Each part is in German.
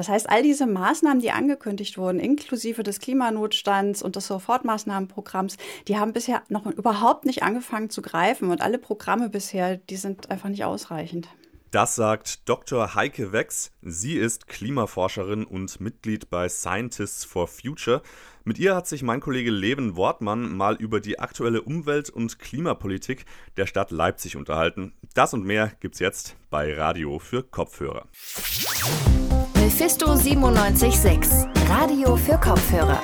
Das heißt, all diese Maßnahmen, die angekündigt wurden, inklusive des Klimanotstands und des Sofortmaßnahmenprogramms, die haben bisher noch überhaupt nicht angefangen zu greifen. Und alle Programme bisher, die sind einfach nicht ausreichend. Das sagt Dr. Heike Wex. Sie ist Klimaforscherin und Mitglied bei Scientists for Future. Mit ihr hat sich mein Kollege Leven Wortmann mal über die aktuelle Umwelt- und Klimapolitik der Stadt Leipzig unterhalten. Das und mehr gibt's jetzt bei Radio für Kopfhörer. Mephisto 976, Radio für Kopfhörer.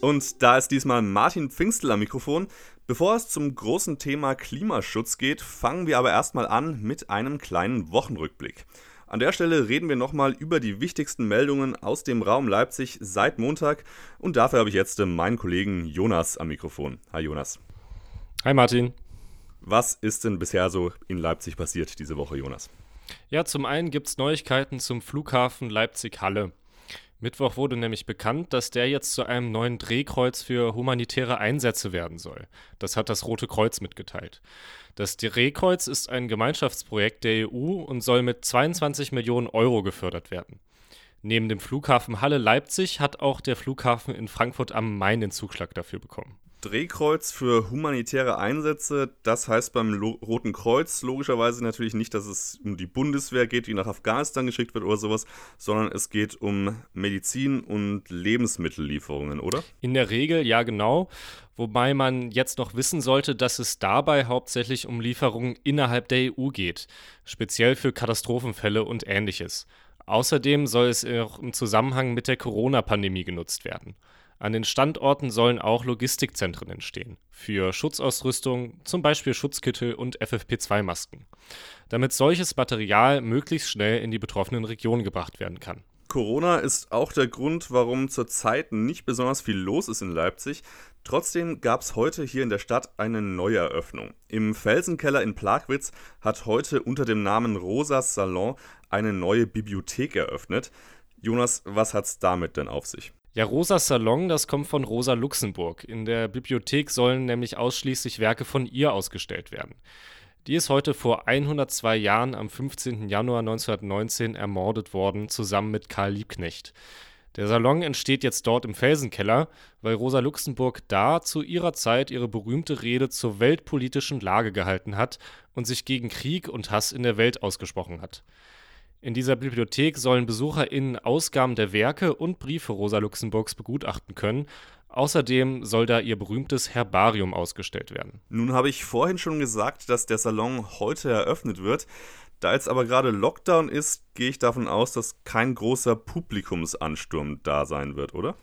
Und da ist diesmal Martin Pfingstel am Mikrofon. Bevor es zum großen Thema Klimaschutz geht, fangen wir aber erstmal an mit einem kleinen Wochenrückblick. An der Stelle reden wir nochmal über die wichtigsten Meldungen aus dem Raum Leipzig seit Montag und dafür habe ich jetzt meinen Kollegen Jonas am Mikrofon. Hi Jonas. Hi Martin. Was ist denn bisher so in Leipzig passiert diese Woche, Jonas? Ja, zum einen gibt es Neuigkeiten zum Flughafen Leipzig-Halle. Mittwoch wurde nämlich bekannt, dass der jetzt zu einem neuen Drehkreuz für humanitäre Einsätze werden soll. Das hat das Rote Kreuz mitgeteilt. Das Drehkreuz ist ein Gemeinschaftsprojekt der EU und soll mit 22 Millionen Euro gefördert werden. Neben dem Flughafen Halle Leipzig hat auch der Flughafen in Frankfurt am Main den Zuschlag dafür bekommen. Drehkreuz für humanitäre Einsätze. Das heißt beim Lo Roten Kreuz logischerweise natürlich nicht, dass es um die Bundeswehr geht, die nach Afghanistan geschickt wird oder sowas, sondern es geht um Medizin und Lebensmittellieferungen, oder? In der Regel ja genau. Wobei man jetzt noch wissen sollte, dass es dabei hauptsächlich um Lieferungen innerhalb der EU geht, speziell für Katastrophenfälle und ähnliches. Außerdem soll es auch im Zusammenhang mit der Corona-Pandemie genutzt werden. An den Standorten sollen auch Logistikzentren entstehen. Für Schutzausrüstung, zum Beispiel Schutzkittel und FFP2-Masken. Damit solches Material möglichst schnell in die betroffenen Regionen gebracht werden kann. Corona ist auch der Grund, warum zurzeit nicht besonders viel los ist in Leipzig. Trotzdem gab es heute hier in der Stadt eine Neueröffnung. Im Felsenkeller in Plagwitz hat heute unter dem Namen Rosas Salon eine neue Bibliothek eröffnet. Jonas, was hat's damit denn auf sich? Ja, Rosa Salon, das kommt von Rosa Luxemburg. In der Bibliothek sollen nämlich ausschließlich Werke von ihr ausgestellt werden. Die ist heute vor 102 Jahren am 15. Januar 1919 ermordet worden, zusammen mit Karl Liebknecht. Der Salon entsteht jetzt dort im Felsenkeller, weil Rosa Luxemburg da zu ihrer Zeit ihre berühmte Rede zur weltpolitischen Lage gehalten hat und sich gegen Krieg und Hass in der Welt ausgesprochen hat. In dieser Bibliothek sollen BesucherInnen Ausgaben der Werke und Briefe Rosa Luxemburgs begutachten können. Außerdem soll da ihr berühmtes Herbarium ausgestellt werden. Nun habe ich vorhin schon gesagt, dass der Salon heute eröffnet wird. Da jetzt aber gerade Lockdown ist, gehe ich davon aus, dass kein großer Publikumsansturm da sein wird, oder?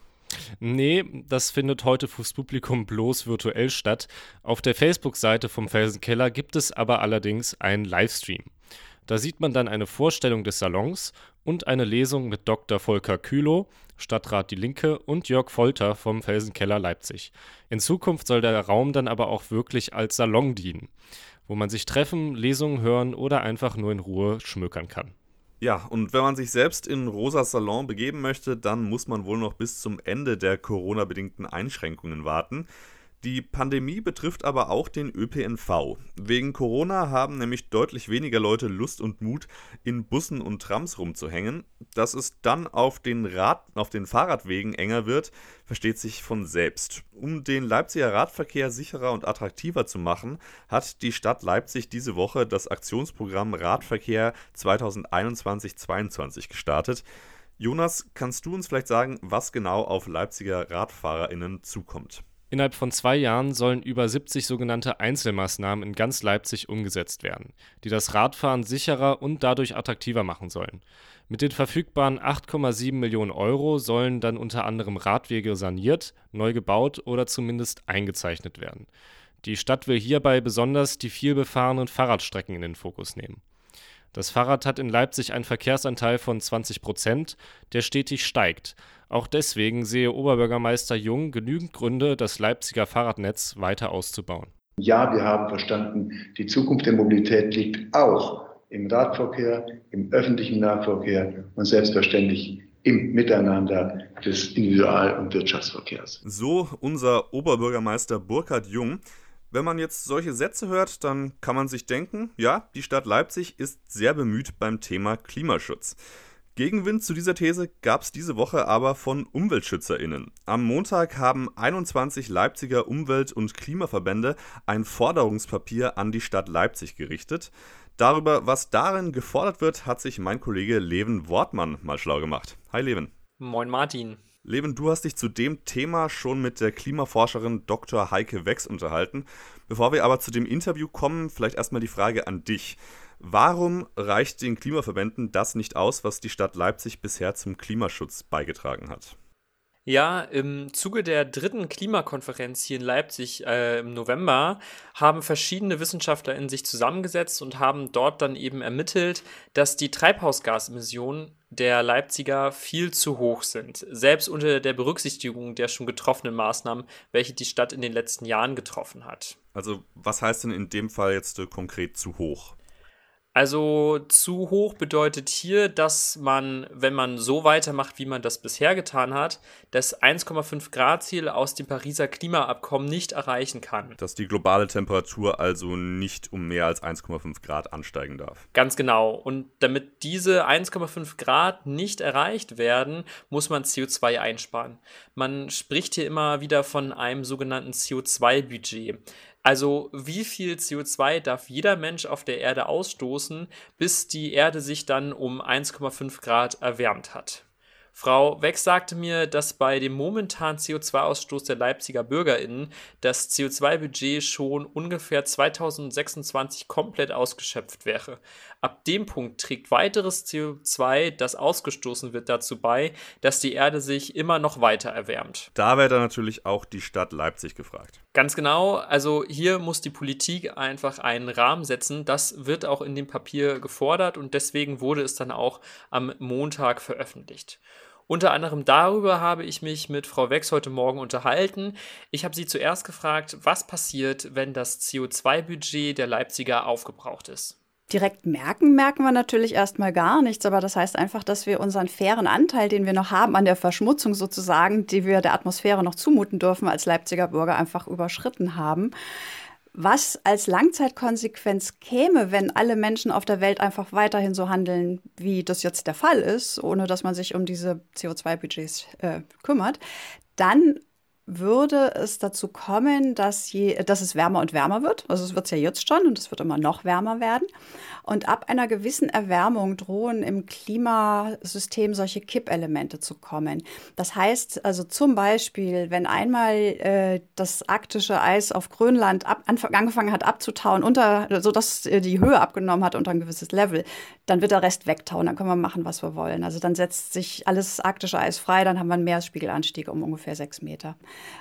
Nee, das findet heute fürs Publikum bloß virtuell statt. Auf der Facebook-Seite vom Felsenkeller gibt es aber allerdings einen Livestream. Da sieht man dann eine Vorstellung des Salons und eine Lesung mit Dr. Volker Kühlow, Stadtrat Die Linke und Jörg Folter vom Felsenkeller Leipzig. In Zukunft soll der Raum dann aber auch wirklich als Salon dienen, wo man sich treffen, Lesungen hören oder einfach nur in Ruhe schmökern kann. Ja, und wenn man sich selbst in Rosas Salon begeben möchte, dann muss man wohl noch bis zum Ende der Corona-bedingten Einschränkungen warten. Die Pandemie betrifft aber auch den ÖPNV. Wegen Corona haben nämlich deutlich weniger Leute Lust und Mut, in Bussen und Trams rumzuhängen. Dass es dann auf den, Rad, auf den Fahrradwegen enger wird, versteht sich von selbst. Um den Leipziger Radverkehr sicherer und attraktiver zu machen, hat die Stadt Leipzig diese Woche das Aktionsprogramm Radverkehr 2021-22 gestartet. Jonas, kannst du uns vielleicht sagen, was genau auf Leipziger RadfahrerInnen zukommt? Innerhalb von zwei Jahren sollen über 70 sogenannte Einzelmaßnahmen in ganz Leipzig umgesetzt werden, die das Radfahren sicherer und dadurch attraktiver machen sollen. Mit den verfügbaren 8,7 Millionen Euro sollen dann unter anderem Radwege saniert, neu gebaut oder zumindest eingezeichnet werden. Die Stadt will hierbei besonders die vielbefahrenen Fahrradstrecken in den Fokus nehmen. Das Fahrrad hat in Leipzig einen Verkehrsanteil von 20 Prozent, der stetig steigt. Auch deswegen sehe Oberbürgermeister Jung genügend Gründe, das Leipziger Fahrradnetz weiter auszubauen. Ja, wir haben verstanden, die Zukunft der Mobilität liegt auch im Radverkehr, im öffentlichen Nahverkehr und selbstverständlich im Miteinander des Individual- und Wirtschaftsverkehrs. So unser Oberbürgermeister Burkhard Jung. Wenn man jetzt solche Sätze hört, dann kann man sich denken, ja, die Stadt Leipzig ist sehr bemüht beim Thema Klimaschutz. Gegenwind zu dieser These gab es diese Woche aber von UmweltschützerInnen. Am Montag haben 21 Leipziger Umwelt- und Klimaverbände ein Forderungspapier an die Stadt Leipzig gerichtet. Darüber, was darin gefordert wird, hat sich mein Kollege Leven Wortmann mal schlau gemacht. Hi Leven. Moin Martin. Leven, du hast dich zu dem Thema schon mit der Klimaforscherin Dr. Heike Wex unterhalten. Bevor wir aber zu dem Interview kommen, vielleicht erstmal die Frage an dich. Warum reicht den Klimaverbänden das nicht aus, was die Stadt Leipzig bisher zum Klimaschutz beigetragen hat? Ja, im Zuge der dritten Klimakonferenz hier in Leipzig äh, im November haben verschiedene Wissenschaftler in sich zusammengesetzt und haben dort dann eben ermittelt, dass die Treibhausgasemissionen der Leipziger viel zu hoch sind, selbst unter der Berücksichtigung der schon getroffenen Maßnahmen, welche die Stadt in den letzten Jahren getroffen hat. Also was heißt denn in dem Fall jetzt äh, konkret zu hoch? Also zu hoch bedeutet hier, dass man, wenn man so weitermacht, wie man das bisher getan hat, das 1,5 Grad Ziel aus dem Pariser Klimaabkommen nicht erreichen kann. Dass die globale Temperatur also nicht um mehr als 1,5 Grad ansteigen darf. Ganz genau. Und damit diese 1,5 Grad nicht erreicht werden, muss man CO2 einsparen. Man spricht hier immer wieder von einem sogenannten CO2-Budget. Also wie viel CO2 darf jeder Mensch auf der Erde ausstoßen, bis die Erde sich dann um 1,5 Grad erwärmt hat? Frau Wex sagte mir, dass bei dem momentanen CO2-Ausstoß der Leipziger BürgerInnen das CO2-Budget schon ungefähr 2026 komplett ausgeschöpft wäre. Ab dem Punkt trägt weiteres CO2, das ausgestoßen wird, dazu bei, dass die Erde sich immer noch weiter erwärmt. Da wäre dann natürlich auch die Stadt Leipzig gefragt. Ganz genau. Also hier muss die Politik einfach einen Rahmen setzen. Das wird auch in dem Papier gefordert und deswegen wurde es dann auch am Montag veröffentlicht. Unter anderem darüber habe ich mich mit Frau Wex heute Morgen unterhalten. Ich habe sie zuerst gefragt, was passiert, wenn das CO2-Budget der Leipziger aufgebraucht ist. Direkt merken, merken wir natürlich erstmal gar nichts, aber das heißt einfach, dass wir unseren fairen Anteil, den wir noch haben an der Verschmutzung sozusagen, die wir der Atmosphäre noch zumuten dürfen, als Leipziger Bürger einfach überschritten haben. Was als Langzeitkonsequenz käme, wenn alle Menschen auf der Welt einfach weiterhin so handeln, wie das jetzt der Fall ist, ohne dass man sich um diese CO2-Budgets äh, kümmert, dann würde es dazu kommen, dass, je, dass es wärmer und wärmer wird. Also es wird es ja jetzt schon und es wird immer noch wärmer werden. Und ab einer gewissen Erwärmung drohen im Klimasystem solche Kippelemente zu kommen. Das heißt also zum Beispiel, wenn einmal äh, das arktische Eis auf Grönland ab, angefangen hat abzutauen, unter, sodass äh, die Höhe abgenommen hat unter ein gewisses Level, dann wird der Rest wegtauen. Dann können wir machen, was wir wollen. Also dann setzt sich alles arktische Eis frei, dann haben wir einen Meeresspiegelanstieg um ungefähr sechs Meter.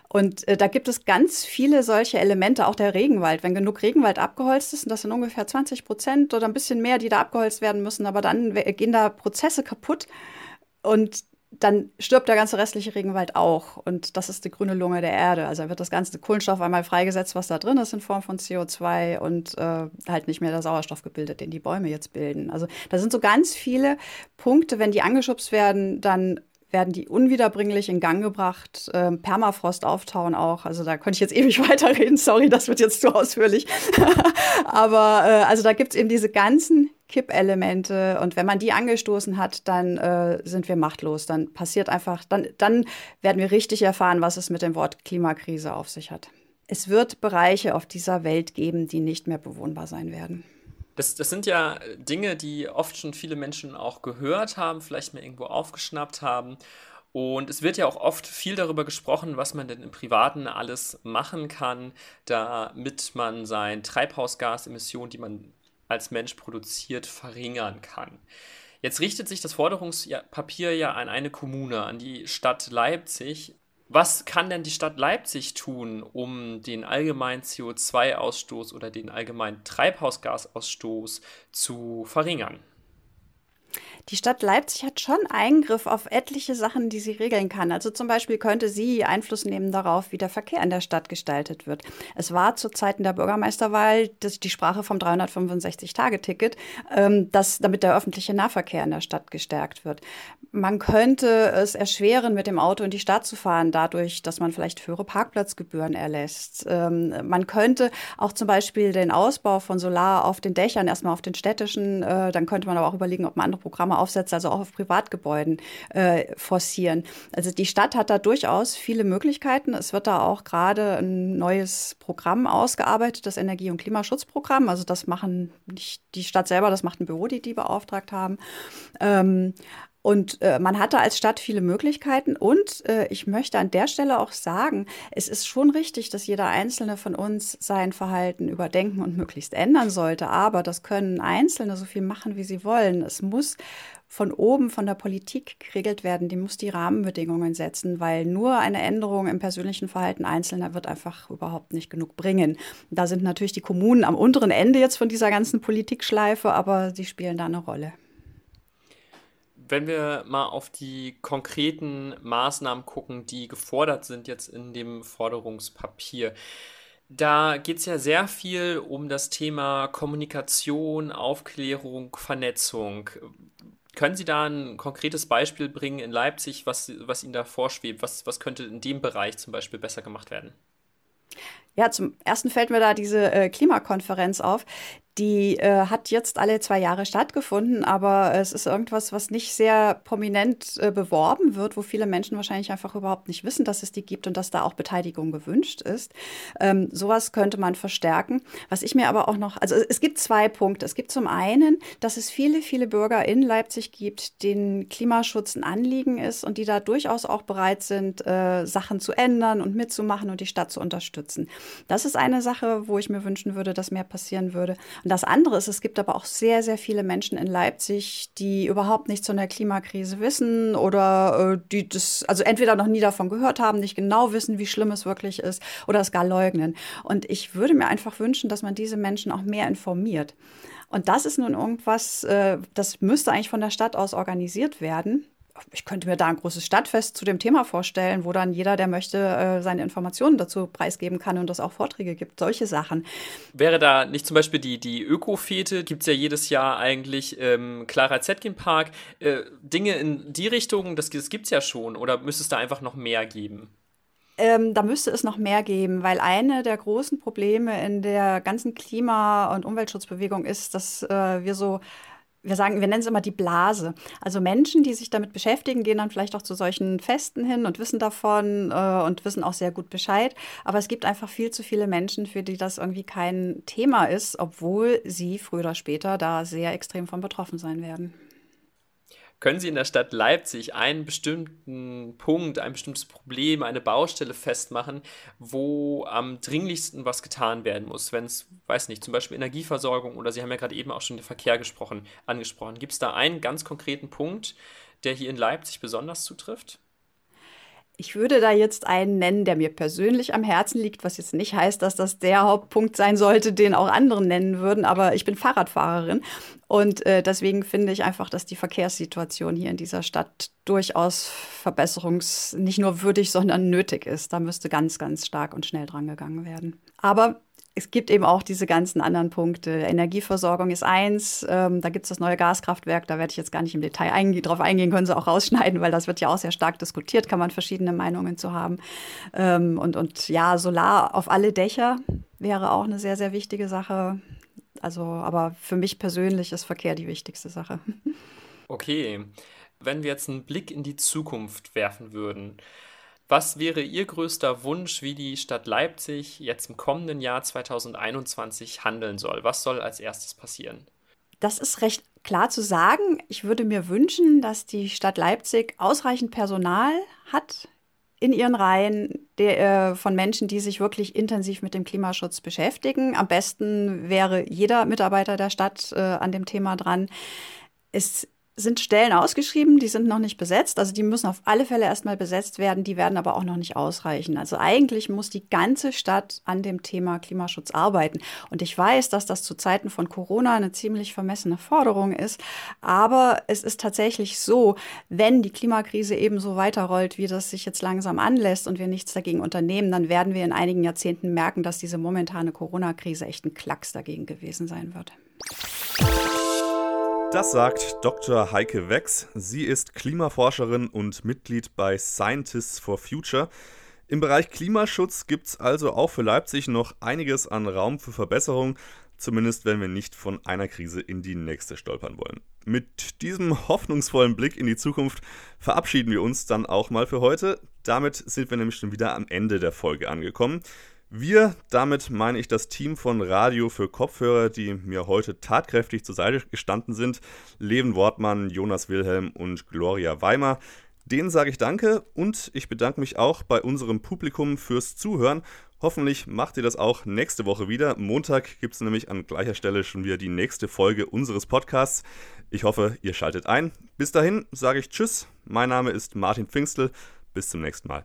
Und äh, da gibt es ganz viele solche Elemente, auch der Regenwald. Wenn genug Regenwald abgeholzt ist, und das sind ungefähr 20 Prozent oder ein bisschen mehr, die da abgeholzt werden müssen, aber dann gehen da Prozesse kaputt und dann stirbt der ganze restliche Regenwald auch. Und das ist die grüne Lunge der Erde. Also wird das ganze Kohlenstoff einmal freigesetzt, was da drin ist in Form von CO2 und äh, halt nicht mehr der Sauerstoff gebildet, den die Bäume jetzt bilden. Also da sind so ganz viele Punkte, wenn die angeschubst werden, dann werden die unwiederbringlich in Gang gebracht. Ähm, Permafrost auftauen auch. Also da könnte ich jetzt ewig weiterreden. Sorry, das wird jetzt zu ausführlich. Aber äh, also da gibt es eben diese ganzen Kippelemente. Und wenn man die angestoßen hat, dann äh, sind wir machtlos. Dann passiert einfach, dann, dann werden wir richtig erfahren, was es mit dem Wort Klimakrise auf sich hat. Es wird Bereiche auf dieser Welt geben, die nicht mehr bewohnbar sein werden. Das, das sind ja Dinge, die oft schon viele Menschen auch gehört haben, vielleicht mal irgendwo aufgeschnappt haben. Und es wird ja auch oft viel darüber gesprochen, was man denn im Privaten alles machen kann, damit man seine Treibhausgasemissionen, die man als Mensch produziert, verringern kann. Jetzt richtet sich das Forderungspapier ja an eine Kommune, an die Stadt Leipzig. Was kann denn die Stadt Leipzig tun, um den allgemeinen CO2-Ausstoß oder den allgemeinen Treibhausgasausstoß zu verringern? Die Stadt Leipzig hat schon Eingriff auf etliche Sachen, die sie regeln kann. Also zum Beispiel könnte sie Einfluss nehmen darauf, wie der Verkehr in der Stadt gestaltet wird. Es war zu Zeiten der Bürgermeisterwahl das, die Sprache vom 365-Tage-Ticket, ähm, damit der öffentliche Nahverkehr in der Stadt gestärkt wird. Man könnte es erschweren, mit dem Auto in die Stadt zu fahren, dadurch, dass man vielleicht höhere Parkplatzgebühren erlässt. Ähm, man könnte auch zum Beispiel den Ausbau von Solar auf den Dächern, erstmal auf den städtischen, äh, dann könnte man aber auch überlegen, ob man andere Programme aufsetzt, also auch auf Privatgebäuden äh, forcieren. Also die Stadt hat da durchaus viele Möglichkeiten. Es wird da auch gerade ein neues Programm ausgearbeitet, das Energie- und Klimaschutzprogramm. Also das machen nicht die Stadt selber, das macht ein Büro, die die beauftragt haben. Ähm, und äh, man hatte als Stadt viele Möglichkeiten. Und äh, ich möchte an der Stelle auch sagen, es ist schon richtig, dass jeder Einzelne von uns sein Verhalten überdenken und möglichst ändern sollte. Aber das können Einzelne so viel machen, wie sie wollen. Es muss von oben, von der Politik geregelt werden. Die muss die Rahmenbedingungen setzen, weil nur eine Änderung im persönlichen Verhalten Einzelner wird einfach überhaupt nicht genug bringen. Da sind natürlich die Kommunen am unteren Ende jetzt von dieser ganzen Politikschleife, aber sie spielen da eine Rolle wenn wir mal auf die konkreten Maßnahmen gucken, die gefordert sind jetzt in dem Forderungspapier, da geht es ja sehr viel um das Thema Kommunikation, Aufklärung, Vernetzung. Können Sie da ein konkretes Beispiel bringen in Leipzig, was, was Ihnen da vorschwebt? Was, was könnte in dem Bereich zum Beispiel besser gemacht werden? Ja, zum ersten fällt mir da diese äh, Klimakonferenz auf, die äh, hat jetzt alle zwei Jahre stattgefunden, aber es ist irgendwas, was nicht sehr prominent äh, beworben wird, wo viele Menschen wahrscheinlich einfach überhaupt nicht wissen, dass es die gibt und dass da auch Beteiligung gewünscht ist. Ähm, sowas könnte man verstärken. Was ich mir aber auch noch, also es gibt zwei Punkte. Es gibt zum einen, dass es viele, viele Bürger in Leipzig gibt, denen Klimaschutz ein Anliegen ist und die da durchaus auch bereit sind, äh, Sachen zu ändern und mitzumachen und die Stadt zu unterstützen. Das ist eine Sache, wo ich mir wünschen würde, dass mehr passieren würde. Das andere ist, es gibt aber auch sehr, sehr viele Menschen in Leipzig, die überhaupt nichts von der Klimakrise wissen oder äh, die das, also entweder noch nie davon gehört haben, nicht genau wissen, wie schlimm es wirklich ist oder es gar leugnen. Und ich würde mir einfach wünschen, dass man diese Menschen auch mehr informiert. Und das ist nun irgendwas, äh, das müsste eigentlich von der Stadt aus organisiert werden ich könnte mir da ein großes Stadtfest zu dem Thema vorstellen, wo dann jeder, der möchte, äh, seine Informationen dazu preisgeben kann und es auch Vorträge gibt, solche Sachen. Wäre da nicht zum Beispiel die, die Öko-Fete, gibt es ja jedes Jahr eigentlich, ähm, Clara Zetkin Park, äh, Dinge in die Richtung, das, das gibt es ja schon, oder müsste es da einfach noch mehr geben? Ähm, da müsste es noch mehr geben, weil eine der großen Probleme in der ganzen Klima- und Umweltschutzbewegung ist, dass äh, wir so wir sagen, wir nennen es immer die Blase. Also Menschen, die sich damit beschäftigen, gehen dann vielleicht auch zu solchen Festen hin und wissen davon äh, und wissen auch sehr gut Bescheid. Aber es gibt einfach viel zu viele Menschen, für die das irgendwie kein Thema ist, obwohl sie früher oder später da sehr extrem von betroffen sein werden. Können Sie in der Stadt Leipzig einen bestimmten Punkt, ein bestimmtes Problem, eine Baustelle festmachen, wo am dringlichsten was getan werden muss? Wenn es, weiß nicht, zum Beispiel Energieversorgung oder Sie haben ja gerade eben auch schon den Verkehr gesprochen, angesprochen. Gibt es da einen ganz konkreten Punkt, der hier in Leipzig besonders zutrifft? Ich würde da jetzt einen nennen, der mir persönlich am Herzen liegt, was jetzt nicht heißt, dass das der Hauptpunkt sein sollte, den auch andere nennen würden. Aber ich bin Fahrradfahrerin und äh, deswegen finde ich einfach, dass die Verkehrssituation hier in dieser Stadt durchaus verbesserungs nicht nur würdig, sondern nötig ist. Da müsste ganz, ganz stark und schnell dran gegangen werden. Aber es gibt eben auch diese ganzen anderen Punkte. Energieversorgung ist eins, ähm, da gibt es das neue Gaskraftwerk, da werde ich jetzt gar nicht im Detail einge drauf eingehen, können Sie auch rausschneiden, weil das wird ja auch sehr stark diskutiert, kann man verschiedene Meinungen zu haben. Ähm, und, und ja, Solar auf alle Dächer wäre auch eine sehr, sehr wichtige Sache. Also, aber für mich persönlich ist Verkehr die wichtigste Sache. Okay. Wenn wir jetzt einen Blick in die Zukunft werfen würden, was wäre Ihr größter Wunsch, wie die Stadt Leipzig jetzt im kommenden Jahr 2021 handeln soll? Was soll als erstes passieren? Das ist recht klar zu sagen. Ich würde mir wünschen, dass die Stadt Leipzig ausreichend Personal hat in ihren Reihen der, äh, von Menschen, die sich wirklich intensiv mit dem Klimaschutz beschäftigen. Am besten wäre jeder Mitarbeiter der Stadt äh, an dem Thema dran. Es sind Stellen ausgeschrieben, die sind noch nicht besetzt. Also die müssen auf alle Fälle erstmal besetzt werden, die werden aber auch noch nicht ausreichen. Also eigentlich muss die ganze Stadt an dem Thema Klimaschutz arbeiten. Und ich weiß, dass das zu Zeiten von Corona eine ziemlich vermessene Forderung ist. Aber es ist tatsächlich so, wenn die Klimakrise eben so weiterrollt, wie das sich jetzt langsam anlässt und wir nichts dagegen unternehmen, dann werden wir in einigen Jahrzehnten merken, dass diese momentane Corona-Krise echt ein Klacks dagegen gewesen sein wird. Das sagt Dr. Heike Wex. Sie ist Klimaforscherin und Mitglied bei Scientists for Future. Im Bereich Klimaschutz gibt es also auch für Leipzig noch einiges an Raum für Verbesserung, zumindest wenn wir nicht von einer Krise in die nächste stolpern wollen. Mit diesem hoffnungsvollen Blick in die Zukunft verabschieden wir uns dann auch mal für heute. Damit sind wir nämlich schon wieder am Ende der Folge angekommen. Wir, damit meine ich das Team von Radio für Kopfhörer, die mir heute tatkräftig zur Seite gestanden sind. Leven Wortmann, Jonas Wilhelm und Gloria Weimer. Denen sage ich Danke und ich bedanke mich auch bei unserem Publikum fürs Zuhören. Hoffentlich macht ihr das auch nächste Woche wieder. Montag gibt es nämlich an gleicher Stelle schon wieder die nächste Folge unseres Podcasts. Ich hoffe, ihr schaltet ein. Bis dahin sage ich Tschüss. Mein Name ist Martin Pfingstel. Bis zum nächsten Mal.